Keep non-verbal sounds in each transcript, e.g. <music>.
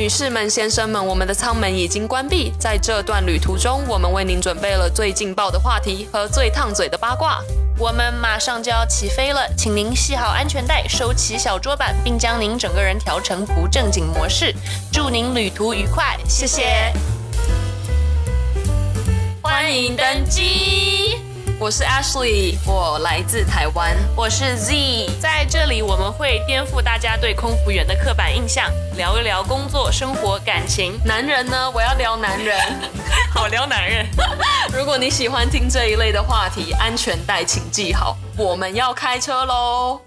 女士们、先生们，我们的舱门已经关闭。在这段旅途中，我们为您准备了最劲爆的话题和最烫嘴的八卦。我们马上就要起飞了，请您系好安全带，收起小桌板，并将您整个人调成不正经模式。祝您旅途愉快，谢谢。欢迎登机，我是 Ashley，我来自台湾。我是 Z，在这里我们会颠覆大家对空服员的刻板印象，聊一聊工作、生活、感情。男人呢？我要聊男人。<laughs> 好聊男人。<laughs> 如果你喜欢听这一类的话题，安全带请系好，我们要开车喽。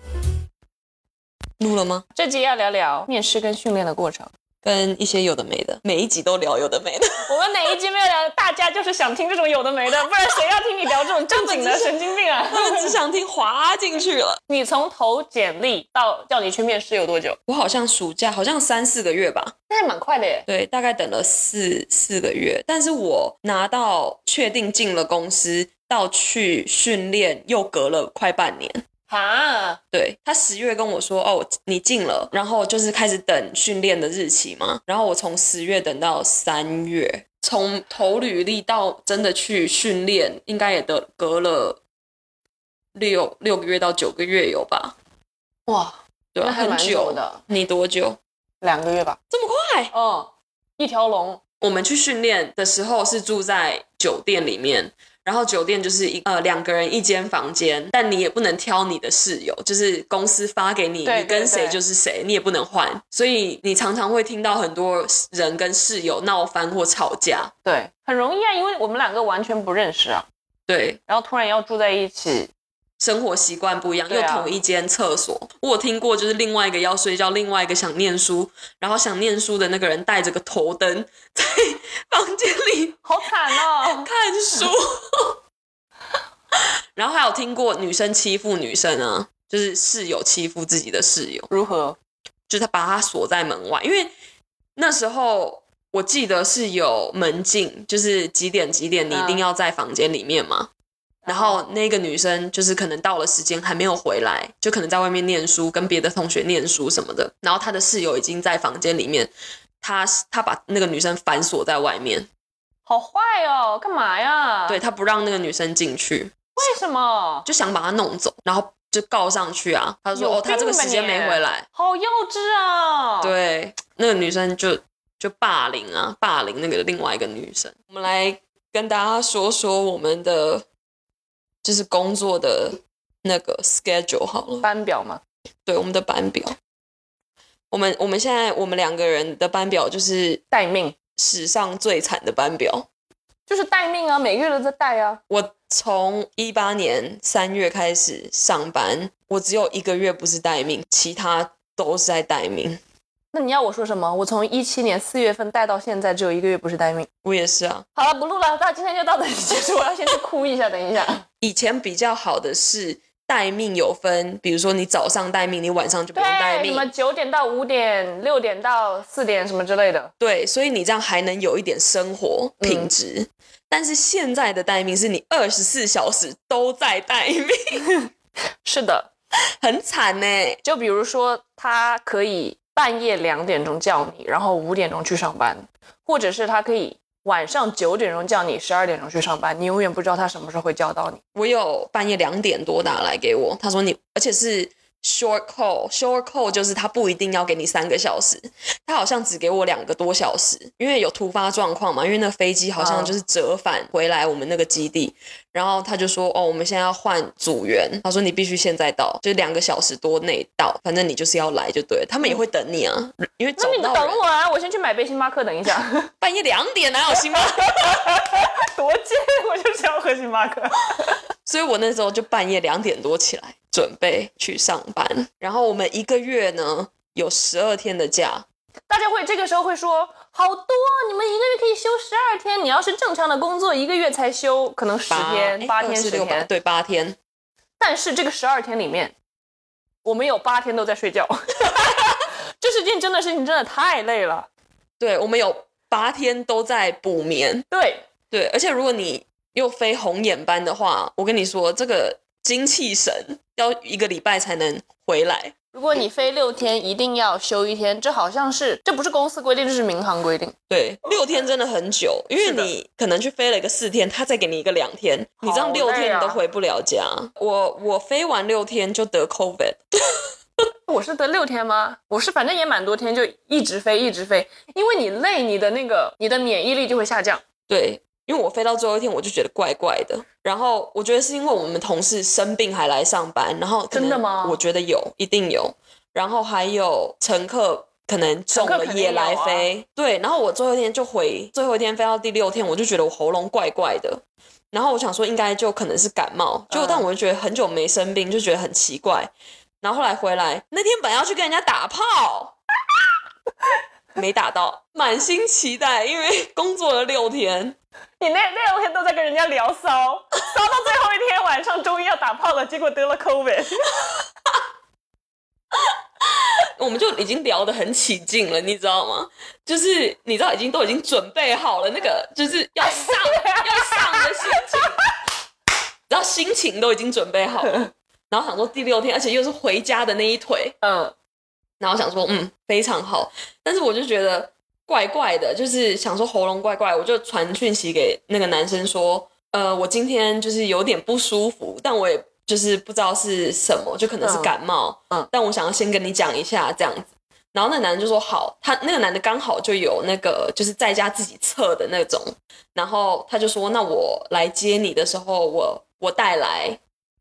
录了吗？这集要聊聊面试跟训练的过程。跟一些有的没的，每一集都聊有的没的。<laughs> 我们哪一集没有聊？大家就是想听这种有的没的，<laughs> 不然谁要听你聊这种正经的？神经病啊！<laughs> 他们只想听滑进去了。你从投简历到叫你去面试有多久？我好像暑假好像三四个月吧，那还蛮快的耶。对，大概等了四四个月。但是我拿到确定进了公司，到去训练又隔了快半年。啊，对他十月跟我说，哦，你进了，然后就是开始等训练的日期嘛。然后我从十月等到三月，从投履历到真的去训练，应该也得隔了六六个月到九个月有吧？哇，对很久的，你多久？两个月吧。这么快？哦，一条龙。我们去训练的时候是住在酒店里面，然后酒店就是一呃两个人一间房间，但你也不能挑你的室友，就是公司发给你，你跟谁就是谁，你也不能换，所以你常常会听到很多人跟室友闹翻或吵架。对，很容易啊，因为我们两个完全不认识啊，对，然后突然要住在一起，生活习惯不一样，又同一间厕所。我有听过，就是另外一个要睡觉，另外一个想念书，然后想念书的那个人带着个头灯在房间里好惨哦。<laughs> 看书。<laughs> 然后还有听过女生欺负女生啊，就是室友欺负自己的室友，如何？就是他把他锁在门外，因为那时候我记得是有门禁，就是几点几点你一定要在房间里面嘛。然后那个女生就是可能到了时间还没有回来，就可能在外面念书，跟别的同学念书什么的。然后她的室友已经在房间里面，她她把那个女生反锁在外面，好坏哦，干嘛呀？对，她不让那个女生进去。为什么？就想把她弄走，然后就告上去啊。他说：“哦，他这个时间没回来。好幼稚啊！”，对，那个女生就就霸凌啊，霸凌那个另外一个女生。我们来跟大家说说我们的就是工作的那个 schedule 好了，班表嘛，对，我们的班表。我们我们现在我们两个人的班表就是待命史上最惨的班表。就是待命啊，每个月都在待啊。我从一八年三月开始上班，我只有一个月不是待命，其他都是在待命。那你要我说什么？我从一七年四月份待到现在，只有一个月不是待命。我也是啊。好了，不录了，那今天就到这里结束。我要先去哭一下，等一下。以前比较好的是待命有分，比如说你早上待命，你晚上就不用待命，什么命。九点到五点，六点到四点什么之类的。对，所以你这样还能有一点生活品质。但是现在的待命是你二十四小时都在待命，<laughs> 是的，很惨呢。就比如说，他可以半夜两点钟叫你，然后五点钟去上班，或者是他可以晚上九点钟叫你，十二点钟去上班，你永远不知道他什么时候会叫到你。我有半夜两点多打来给我，他说你，而且是 short call，short call 就是他不一定要给你三个小时，他好像只给我两个多小时，因为有突发状况嘛，因为那飞机好像就是折返回来我们那个基地，然后他就说哦，我们现在要换组员，他说你必须现在到，就两个小时多内到，反正你就是要来就对了，他们也会等你啊，因为找那你等我啊，我先去买杯星巴克，等一下。<laughs> 半夜两点哪有星巴克？<laughs> 多贱，我就是要喝星巴克。<laughs> 所以我那时候就半夜两点多起来准备去上班，然后我们一个月呢有十二天的假，大家会这个时候会说，好多，你们一个月可以休十二天，你要是正常的工作，一个月才休可能十天、诶八天、十六天。对八天，但是这个十二天里面，我们有八天都在睡觉。<laughs> 这是件真的事情，真的太累了。对我们有八天都在补眠，对，对，而且如果你又飞红眼班的话，我跟你说，这个精气神要一个礼拜才能回来。如果你飞六天，一定要休一天，这好像是这不是公司规定，这是民航规定。对，六天真的很久，因为你可能去飞了一个四天，他再给你一个两天，你这样好六天你都回不了家。我我飞完六天就得 COVID，<laughs> 我是得六天吗？我是反正也蛮多天，就一直飞一直飞，因为你累，你的那个你的免疫力就会下降。对，因为我飞到最后一天我就觉得怪怪的，然后我觉得是因为我们同事生病还来上班，然后真的吗我觉得有，一定有，然后还有乘客。可能中了也来飞，对，然后我最后一天就回，最后一天飞到第六天，我就觉得我喉咙怪怪的，然后我想说应该就可能是感冒，结果嗯但我就觉得很久没生病，就觉得很奇怪，然后后来回来那天本来要去跟人家打炮，没打到，满心期待，因为工作了六天，你那那两天都在跟人家聊骚，骚到最后一天晚上终于要打炮了，结果得了 COVID。<laughs> 我们就已经聊得很起劲了，你知道吗？就是你知道已经都已经准备好了，那个就是要上 <laughs> 要上的心情，然后心情都已经准备好了，然后想说第六天，而且又是回家的那一腿，嗯，然后想说嗯非常好，但是我就觉得怪怪的，就是想说喉咙怪怪，我就传讯息给那个男生说，呃，我今天就是有点不舒服，但我也就是不知道是什么，就可能是嗯感冒，嗯但我想要先跟你讲一下这样子。然后那男的就说好，他那个男的刚好就有那个就是在家自己测的那种，然后他就说那我来接你的时候，我我带来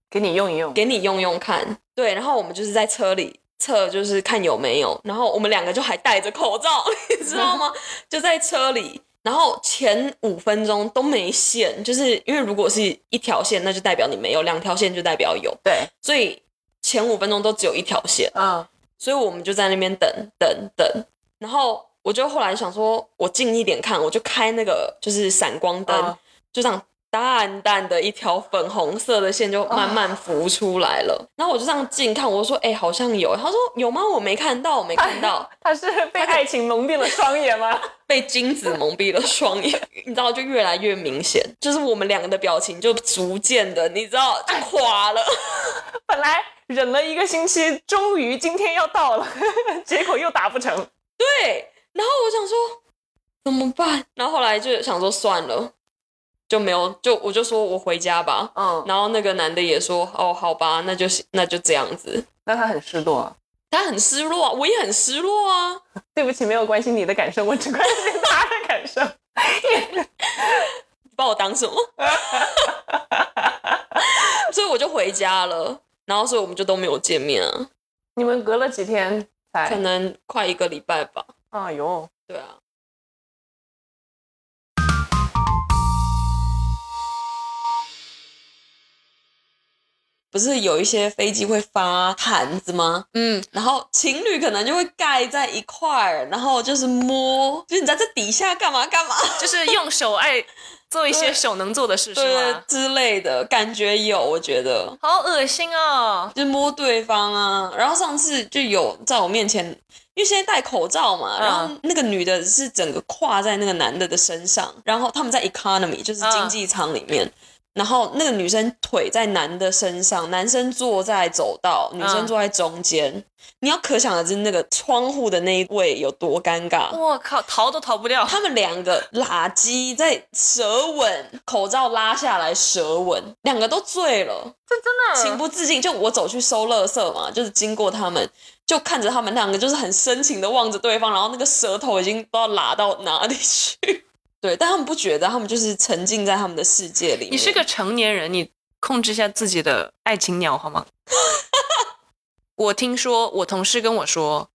给你用一用。给你用用看。对，然后我们就是在车里测，就是看有没有。然后我们两个就还戴着口罩，<laughs> 你知道吗？就在车里，然后前五分钟都没线，就是因为如果是一条线，那就代表你没有；两条线就代表有，对，所以前五分钟都只有一条线。嗯，所以我们就在那边等等等，然后我就后来想说，我近一点看，我就开那个就是闪光灯，嗯就这样淡淡的一条粉红色的线就慢慢浮出来了。然后我就这样近看，我就说：“哎、好像有。”他说：“有吗？我没看到，我没看到。他是被爱情蒙蔽了双眼吗？<laughs> 被金子蒙蔽了双眼，你知道，就越来越明显，就是我们两个的表情就逐渐的，你知道，就垮了。<laughs> 本来忍了一个星期，终于今天要到了，<laughs> 结果又打不成。对，然后我想说怎么办？然后后来就想说算了，就没有，就我就说我回家吧。嗯，然后那个男的也说哦，好吧，那就那就这样子。那他很失落。他很失落啊，我也很失落啊。<laughs> 对不起，没有关心你的感受，我只关心他的感受。<laughs> 你把我当什么？<laughs> 所以我就回家了，然后所以我们就都没有见面啊，你们隔了几天可？能快一个礼拜吧。哎呦，对啊，不是有一些飞机会发毯子吗？嗯，然后情侣可能就会盖在一块儿，然后就是摸，就是你在这底下干嘛干嘛，<laughs> 就是用手爱做一些手能做的事，<laughs> 是吗？之类的感觉有，我觉得好恶心哦！就摸对方啊。然后上次就有在我面前，因为现在戴口罩嘛，然后那个女的是整个跨在那个男的的身上，然后他们在 economy 就是经济舱里面。然后那个女生腿在男的身上，男生坐在走道，女生坐在中间。你要可想而知那个窗户的那一位有多尴尬。我靠，逃都逃不掉。他们两个拉鸡在舌吻，口罩拉下来舌吻，两个都醉了，这真的情不自禁。就我走去收垃圾嘛，就是经过他们，就看着他们两个就是很深情的望着对方，然后那个舌头已经不知道拉到哪里去。对，但他们不觉得，他们就是沉浸在他们的世界里。你是个成年人，你控制一下自己的爱情鸟好吗？<laughs> 我听说我同事跟我说，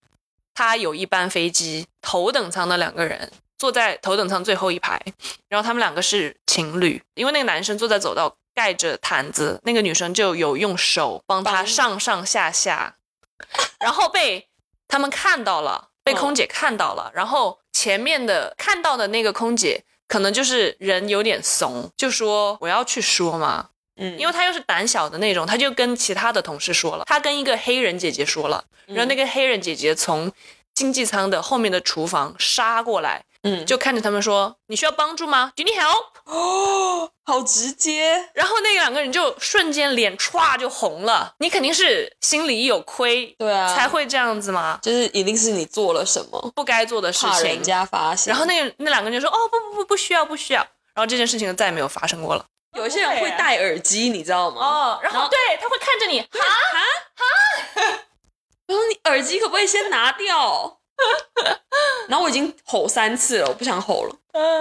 他有一班飞机头等舱的两个人坐在头等舱最后一排，然后他们两个是情侣，因为那个男生坐在走道盖着毯子，那个女生就有用手帮他上上下下，<laughs> 然后被他们看到了，被空姐看到了，然后前面的看到的那个空姐可能就是人有点怂，就说我要去说嘛，嗯，因为她又是胆小的那种，她就跟其他的同事说了，她跟一个黑人姐姐说了，然后那个黑人姐姐从经济舱的后面的厨房杀过来，嗯，就看着他们说：“你需要帮助吗？Do you need help？” 哦，<gasps> 好直接，然后那两个人就瞬间脸歘就红了。你肯定是心里有亏，对啊，才会这样子嘛，就是一定是你做了什么，不该做的事怕人情。家发现。然后那那两个人就说：“哦，不不不，不需要，不需要。”然后这件事情就再也没有发生过了。有一些人会戴耳机，你知道吗？哦，然后对他会看着你，哈，哈哈。<laughs> 然后你耳机可不可以先拿掉？<laughs> 然后我已经吼三次了，我不想吼了。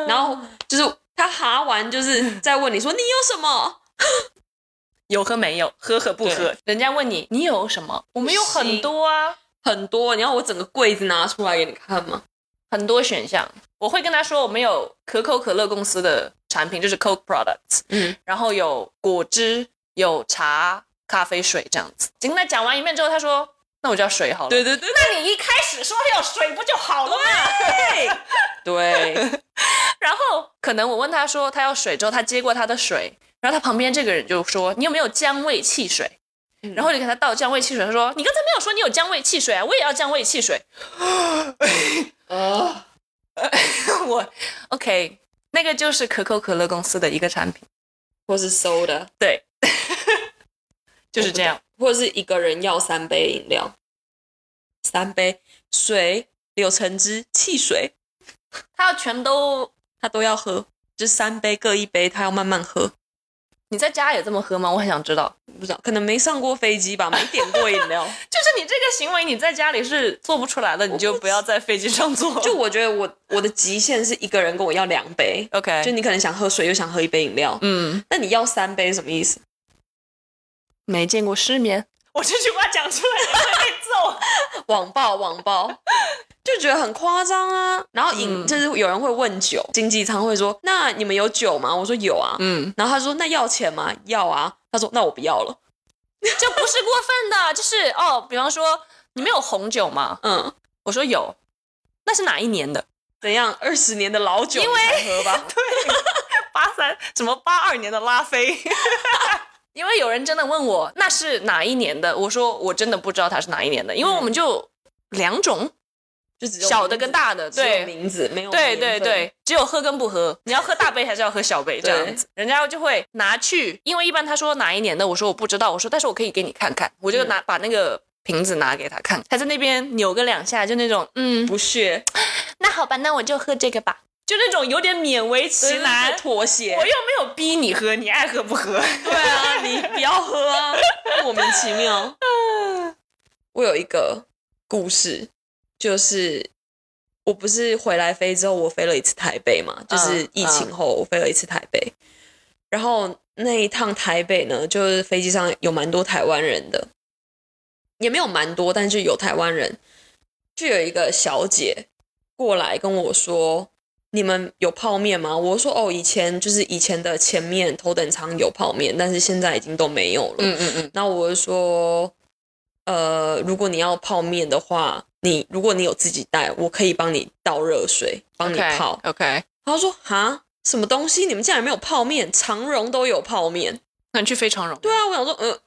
然后就是他哈完，就是在问你说你有什么？<laughs> 有和没有，喝和不喝。人家问你你有什么，我们有很多啊，很多，你要我整个柜子拿出来给你看吗？很多选项。我会跟他说，我们有可口可乐公司的产品，就是 Coke products，嗯，然后有果汁、有茶、咖啡、水这样子。跟他讲完一遍之后，他说：“那我就要水好了。”对对对那你一开始说要水不就好了吗？对 <laughs> 对，<laughs> 然后可能我问他说他要水之后，他接过他的水，然后他旁边这个人就说：“你有没有姜味汽水？”嗯然后我就给他倒姜味汽水，他说：“你刚才没有说你有姜味汽水啊，我也要姜味汽水。<laughs> 啊，”我 OK，那个就是可口可乐公司的一个产品，或是 soda，对，就是这样。<laughs> 或者是一个人要三杯饮料，三杯水、柳橙汁、汽水，他要全都，他都要喝，就三杯各一杯，他要慢慢喝。你在家也这么喝吗？我很想知道。不知道，可能没上过飞机吧，没点过饮料。<laughs> 就是你这个行为，你在家里是做不出来的，你就不要在飞机上做。就我觉得我我的极限是一个人跟我要两杯，OK，就你可能想喝水又想喝一杯饮料，嗯，那你要三杯什么意思？没见过世面。<laughs> 我这句话讲出来也会被揍。<laughs> 网暴网暴，就觉得很夸张啊。然后饮、嗯就是有人会问酒，经济舱会说：“那你们有酒吗？”我说有啊。嗯，然后他说：“那要钱吗？”要啊。他说：“那我不要了。<laughs> 就不是过分的，就是哦，比方说你们有红酒吗？”嗯，我说有，那是哪一年的？怎样？二十年的老酒因为你才喝吧？八三什么八二年的拉菲？因为有人真的问我那是哪一年的，我说我真的不知道它是哪一年的，因为我们就两种，就只有小的跟大的，对。名字没有对，对对，只有喝跟不喝，<laughs> 你要喝大杯还是要喝小杯这样子，人家就会拿去，因为一般他说哪一年的，我说我不知道，我说但是我可以给你看看，我就拿、把那个瓶子拿给他看，他在那边扭个两下，就那种嗯，不屑，<sighs> 那好吧，那我就喝这个吧，就那种有点勉为其对难，对妥协我。又没有逼你喝，你爱喝不喝。对啊，你不要喝啊，莫名其妙。<laughs> 我有一个故事，就是我不是回来飞之后，我飞了一次台北嘛，就是疫情后我飞了一次台北，然后那一趟台北呢，就是飞机上有蛮多台湾人的，也没有蛮多，但是就有台湾人，就有一个小姐过来跟我说。你们有泡面吗？我说哦，以前就是以前的前面头等舱有泡面，但是现在已经都没有了。嗯嗯嗯，那我就说，呃，如果你要泡面的话，你如果你有自己带，我可以帮你倒热水，帮你泡。OK，他说哈，什么东西？你们竟然没有泡面？长荣都有泡面。那你去飞长荣？对啊，我想说，呃，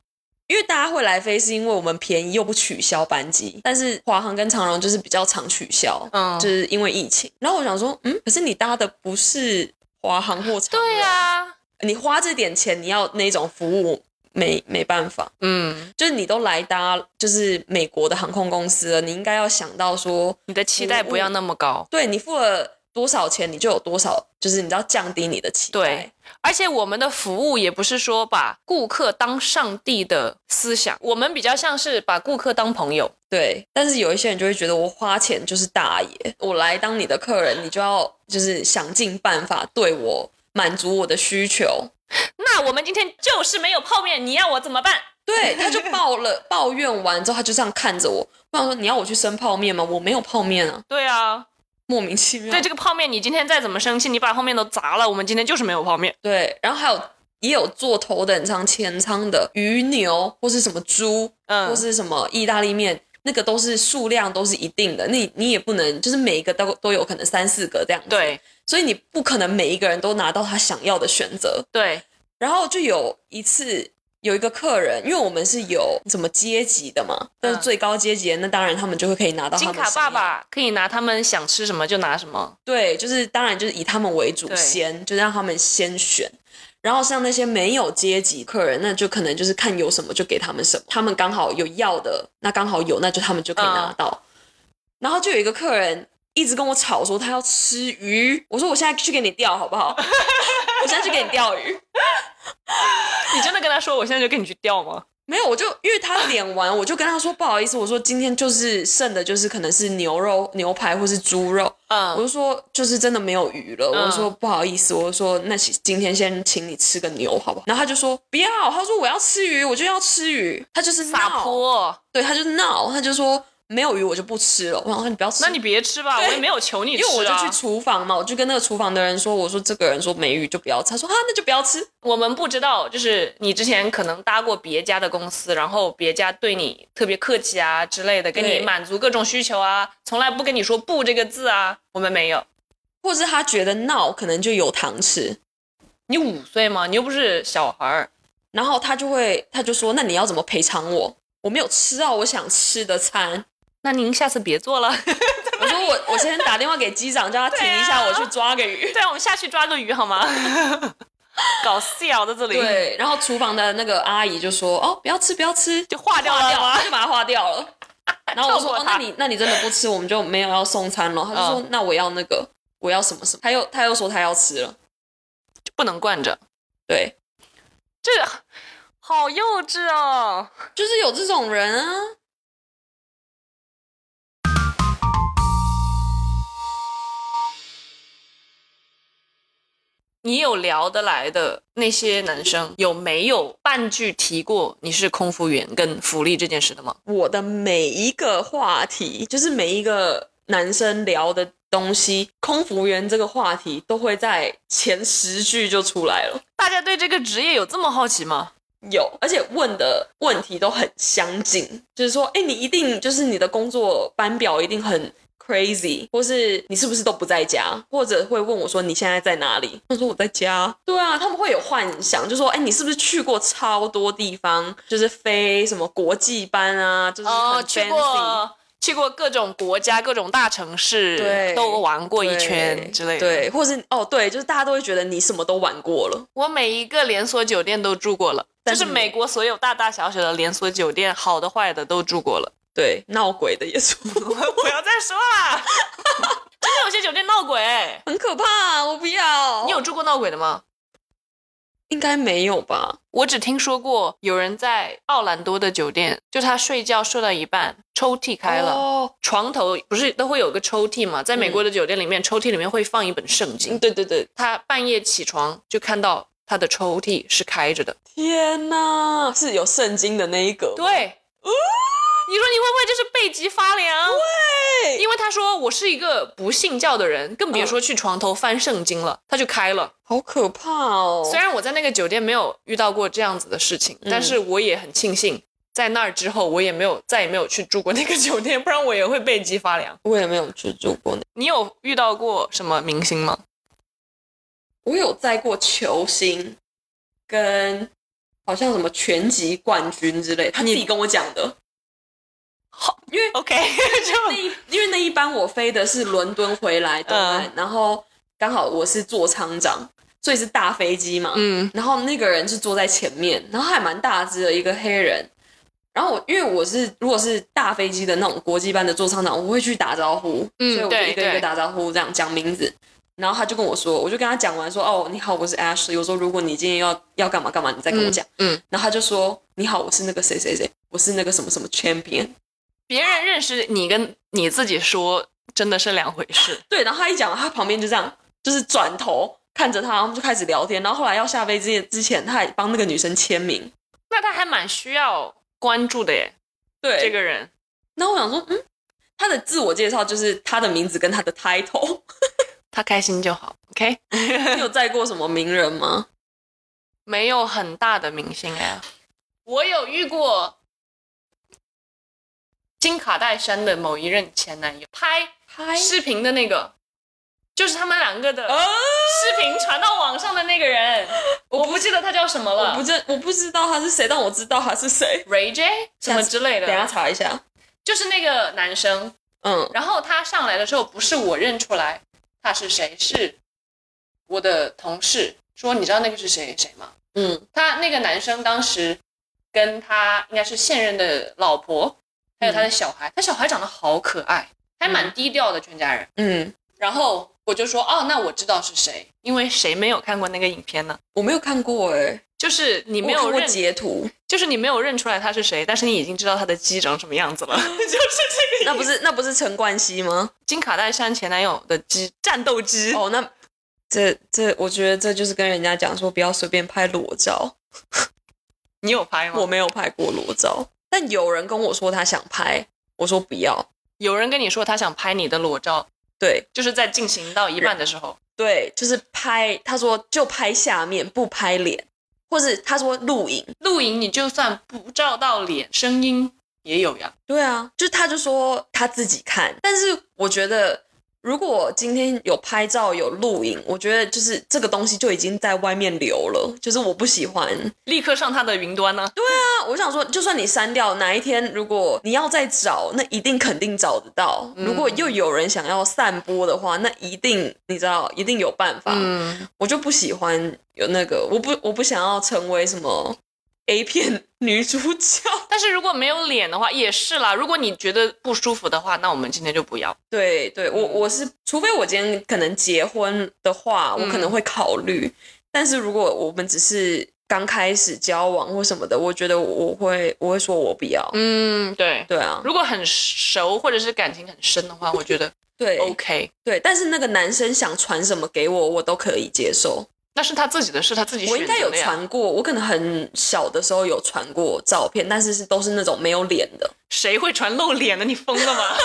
因为大家会来飞是因为我们便宜又不取消班机，但是华航跟长荣就是比较常取消，嗯就是因为疫情。然后我想说，嗯，可是你搭的不是华航或长荣，对啊，你花这点钱，你要那种服务，没没办法。嗯，就是你都来搭就是美国的航空公司了，你应该要想到说，你的期待不要那么高。对你付了多少钱，你就有多少，就是你知道降低你的期待。对，而且我们的服务也不是说把顾客当上帝的思想，我们比较像是把顾客当朋友。对，但是有一些人就会觉得我花钱就是大爷，我来当你的客人，你就要就是想尽办法对我满足我的需求。那我们今天就是没有泡面，你要我怎么办？对，他就抱了抱怨完之后，他就这样看着我。我想说，你要我去生泡面吗？我没有泡面啊，对啊，莫名其妙。对这个泡面，你今天再怎么生气，你把后面都砸了，我们今天就是没有泡面。对，然后还有也有坐头等舱、前舱的鱼牛或是什么猪，嗯或是什么意大利面，那个都是数量都是一定的，那你也不能就是每一个都都有可能三四个这样子，，对所以你不可能每一个人都拿到他想要的选择。对，然后就有一次有一个客人，因为我们是有什么阶级的嘛，但是最高阶级的，那当然他们就会可以拿到他金卡爸爸可以拿他们想吃什么就拿什么。对，就是当然就是以他们为主先，就让他们先选。然后像那些没有阶级客人，那就可能就是看有什么就给他们什么，他们刚好有要的，那刚好有，那就他们就可以拿到。然后就有一个客人一直跟我吵说他要吃鱼，我说我现在去给你钓好不好？<laughs> 我现在去给你钓鱼。<laughs> 你真的跟他说我现在就跟你去钓吗？没有，我就因为他点完，我就跟他说不好意思，我说今天就是剩的，就是可能是牛肉、牛排或是猪肉，嗯我嗯，就说就是真的没有鱼了，嗯我就说不好意思，我就说那请今天先请你吃个牛好不好？然后他就说不要，他说我要吃鱼，我就要吃鱼，他就是撒闹，泼。对，他就是闹，他就说没有鱼我就不吃了。我想说你不要吃，那你别吃吧，我也没有求你吃、啊。因为我就去厨房嘛，我就跟那个厨房的人说，我说这个人说没鱼就不要吃，他说啊那就不要吃，我们不知道，就是你之前可能搭过别家的公司，然后别家对你特别客气啊之类的，给你满足各种需求啊，从来不跟你说不这个字啊。我们没有。或是他觉得闹可能就有糖吃，你五岁吗？你又不是小孩儿。然后他就会他就说那你要怎么赔偿我？我没有吃到我想吃的餐。那您下次别做了。<laughs> 我说我我先打电话给机长，叫他停一下，啊我去抓个鱼。对啊，我们下去抓个鱼好吗？<laughs> 搞笑在这里，，对，然后厨房的那个阿姨就说：“哦，不要吃，不要吃，就化掉了吗？就把它化掉了。”然后我说：<laughs> “哦，那你那你真的不吃，我们就没有要送餐了。”他就说：“那我要那个，我要什么什么。”他又他又说他要吃了，就不能惯着，对，这好幼稚哦。就是有这种人啊。你有聊得来的那些男生，有没有半句提过你是空服员跟福利这件事的吗？我的每一个话题，就是每一个男生聊的东西，空服员这个话题都会在前十句就出来了。大家对这个职业有这么好奇吗？有，而且问的问题都很相近，就是说，哎，你一定就是你的工作班表一定很 crazy，或是你是不是都不在家，或者会问我说你现在在哪里？我说我在家。对啊，他们会有幻想，就说，哎，你是不是去过超多地方，就是飞什么国际班啊，就是去。过去过各种国家、各种大城市，对都玩过一圈之类的。对，或是哦，对，就是大家都会觉得你什么都玩过了，我每一个连锁酒店都住过了，就是美国所有大大小小的连锁酒店，好的坏的都住过了。对，闹鬼的也是，<laughs> 不要再说啦，<laughs> 真的有些酒店闹鬼。很可怕，我不要。你有住过闹鬼的吗？应该没有吧？我只听说过有人在奥兰多的酒店，就他睡觉睡到一半，抽屉开了，哦床头不是都会有个抽屉嘛？在美国的酒店里面，抽屉里面会放一本圣经。嗯，对对对，他半夜起床就看到他的抽屉是开着的。天哪，是有圣经的那一个吗，对，你说你会不会就是背脊发凉？对，因为他说我是一个不信教的人，更别说去床头翻圣经了，他就开了。好可怕哦。虽然我在那个酒店没有遇到过这样子的事情，但是我也很庆幸，在那儿之后我也没有再也没有去住过那个酒店，不然我也会背脊发凉。我也没有去住过那，你有遇到过什么明星吗？我有在过球星，跟好像什么拳击冠军之类，他自己跟我讲的。好，因为 OK，就那一因为那一班我飞的是伦敦回来东岸，嗯然后刚好我是座舱长，所以是大飞机嘛。嗯然后那个人是坐在前面，然后还蛮大只的一个黑人。然后我因为我是如果是大飞机的那种国际班的座舱长，我会去打招呼，嗯所以我就一个一个打招呼，这样讲名字。然后他就跟我说，我就跟他讲完说，哦，你好，我是 Ashley。我说如果你今天要要干嘛干嘛，你再跟我讲。嗯，然后他就说，你好，我是那个谁谁谁，我是那个什么什么 champion。别人认识你跟你自己说真的是两回事。对，然后他一讲，他旁边就这样，就是转头看着他，然后就开始聊天。然后后来要下飞机之前，他还帮那个女生签名。那他还蛮需要关注的耶，对，这个人。然后我想说，嗯，他的自我介绍就是他的名字跟他的 title。<laughs> 他开心就好，OK？<laughs> 你有载过什么名人吗？没有很大的明星哎，我有遇过金卡戴珊的某一任前男友，拍拍？视频的那个，就是他们两个的啊视频传到网上的那个人，我不记得他叫什么了。我不知我不知道他是谁，但我知道他是谁。，Ray J 什么之类的。等下，查一下。就是那个男生。嗯，然后他上来的时候，不是我认出来他是谁，是我的同事。说，你知道那个是谁谁吗？嗯，他那个男生当时跟他应该是现任的老婆，还有他的小孩，他小孩长得好可爱，还蛮低调的，全家人。嗯，然后我就说，哦，那我知道是谁，因为谁没有看过那个影片呢？我没有看过哎、就是你没有认，截图，就是你没有认出来他是谁，但是你已经知道他的鸡长什么样子了，<laughs> 就是这个。那不是那不是陈冠希吗？金卡戴珊前男友的鸡，战斗鸡。哦，那这这，我觉得这就是跟人家讲说不要随便拍裸照。你有拍吗？我没有拍过裸照，但有人跟我说他想拍，我说不要。有人跟你说他想拍你的裸照，对就是在进行到一半的时候，对，就是拍，他说就拍下面，不拍脸，或是他说录影。录影你就算不照到脸，声音也有呀。对啊，就他就说他自己看，但是我觉得如果今天有拍照有录影，我觉得就是这个东西就已经在外面流了，就是我不喜欢。立刻上他的云端呢？对啊我想说，就算你删掉，哪一天如果你要再找，那一定肯定找得到。如果又有人想要散播的话，那一定你知道，一定有办法。嗯，我就不喜欢有那个，我不我不想要成为什么 A 片女主角。<laughs> 但是如果没有脸的话，也是啦。如果你觉得不舒服的话，那我们今天就不要。对对，我我是，除非我今天可能结婚的话，我可能会考虑。但是如果我们只是刚开始交往或什么的，我觉得我会我会说我不要。嗯，对。对啊，如果很熟或者是感情很深的话，我觉得 <laughs> 对 OK。对，但是那个男生想传什么给我，我都可以接受。那是他自己的事，他自己选我应该有。传过，我可能很小的时候有传过照片，但是是都是那种没有脸的，谁会传露脸的？你疯了吗？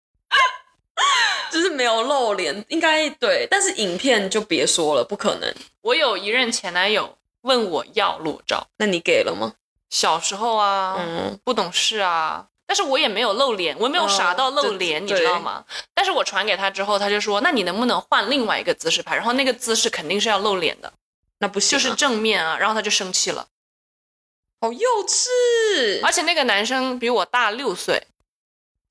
<laughs> 就是没有露脸，应该对。但是影片就别说了，不可能。我有一任前男友问我要裸照，那你给了吗？小时候啊，嗯，不懂事啊，但是我也没有露脸，我没有傻到露脸，哦你知道吗？但是我传给他之后，他就说，那你能不能换另外一个姿势拍？然后那个姿势肯定是要露脸的，那不行、啊，就是正面啊。然后他就生气了，好幼稚。而且那个男生比我大六岁，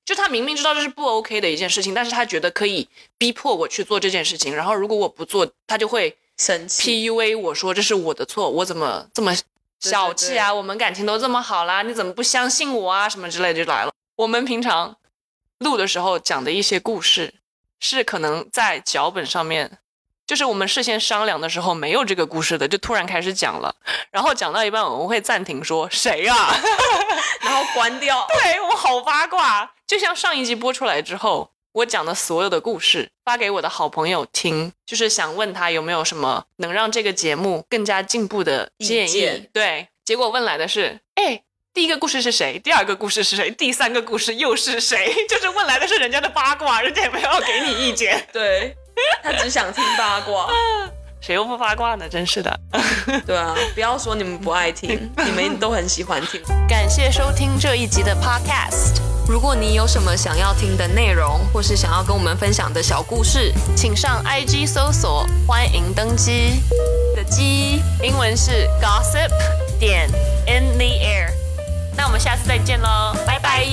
就他明明知道这是不 OK 的一件事情，但是他觉得可以逼迫我去做这件事情。然后如果我不做，他就会生气，PUA 我说这是我的错，我怎么这么小气啊？我们感情都这么好啦，你怎么不相信我啊？什么之类就来了。我们平常录的时候讲的一些故事，是可能在脚本上面，就是我们事先商量的时候没有这个故事的，就突然开始讲了，然后讲到一半我们会暂停说谁啊？<laughs> 然后关掉。<laughs> 对我好八卦，就像上一集播出来之后，我讲的所有的故事发给我的好朋友听，就是想问他有没有什么能让这个节目更加进步的建议。对，结果问来的是，哎。第一个故事是谁？第二个故事是谁？第三个故事又是谁？<laughs> 就是问来的是人家的八卦，人家也没有要给你意见，<laughs> 对，他只想听八卦。<laughs> 谁又不八卦呢？真是的。<laughs> 对啊，不要说你们不爱听，<laughs> 你们都很喜欢听。感谢收听这一集的 Podcast。如果你有什么想要听的内容，或是想要跟我们分享的小故事，请上 IG 搜索“欢迎登机”的机，英文是 gossip 点 in the air。那我们下次再见喽，拜拜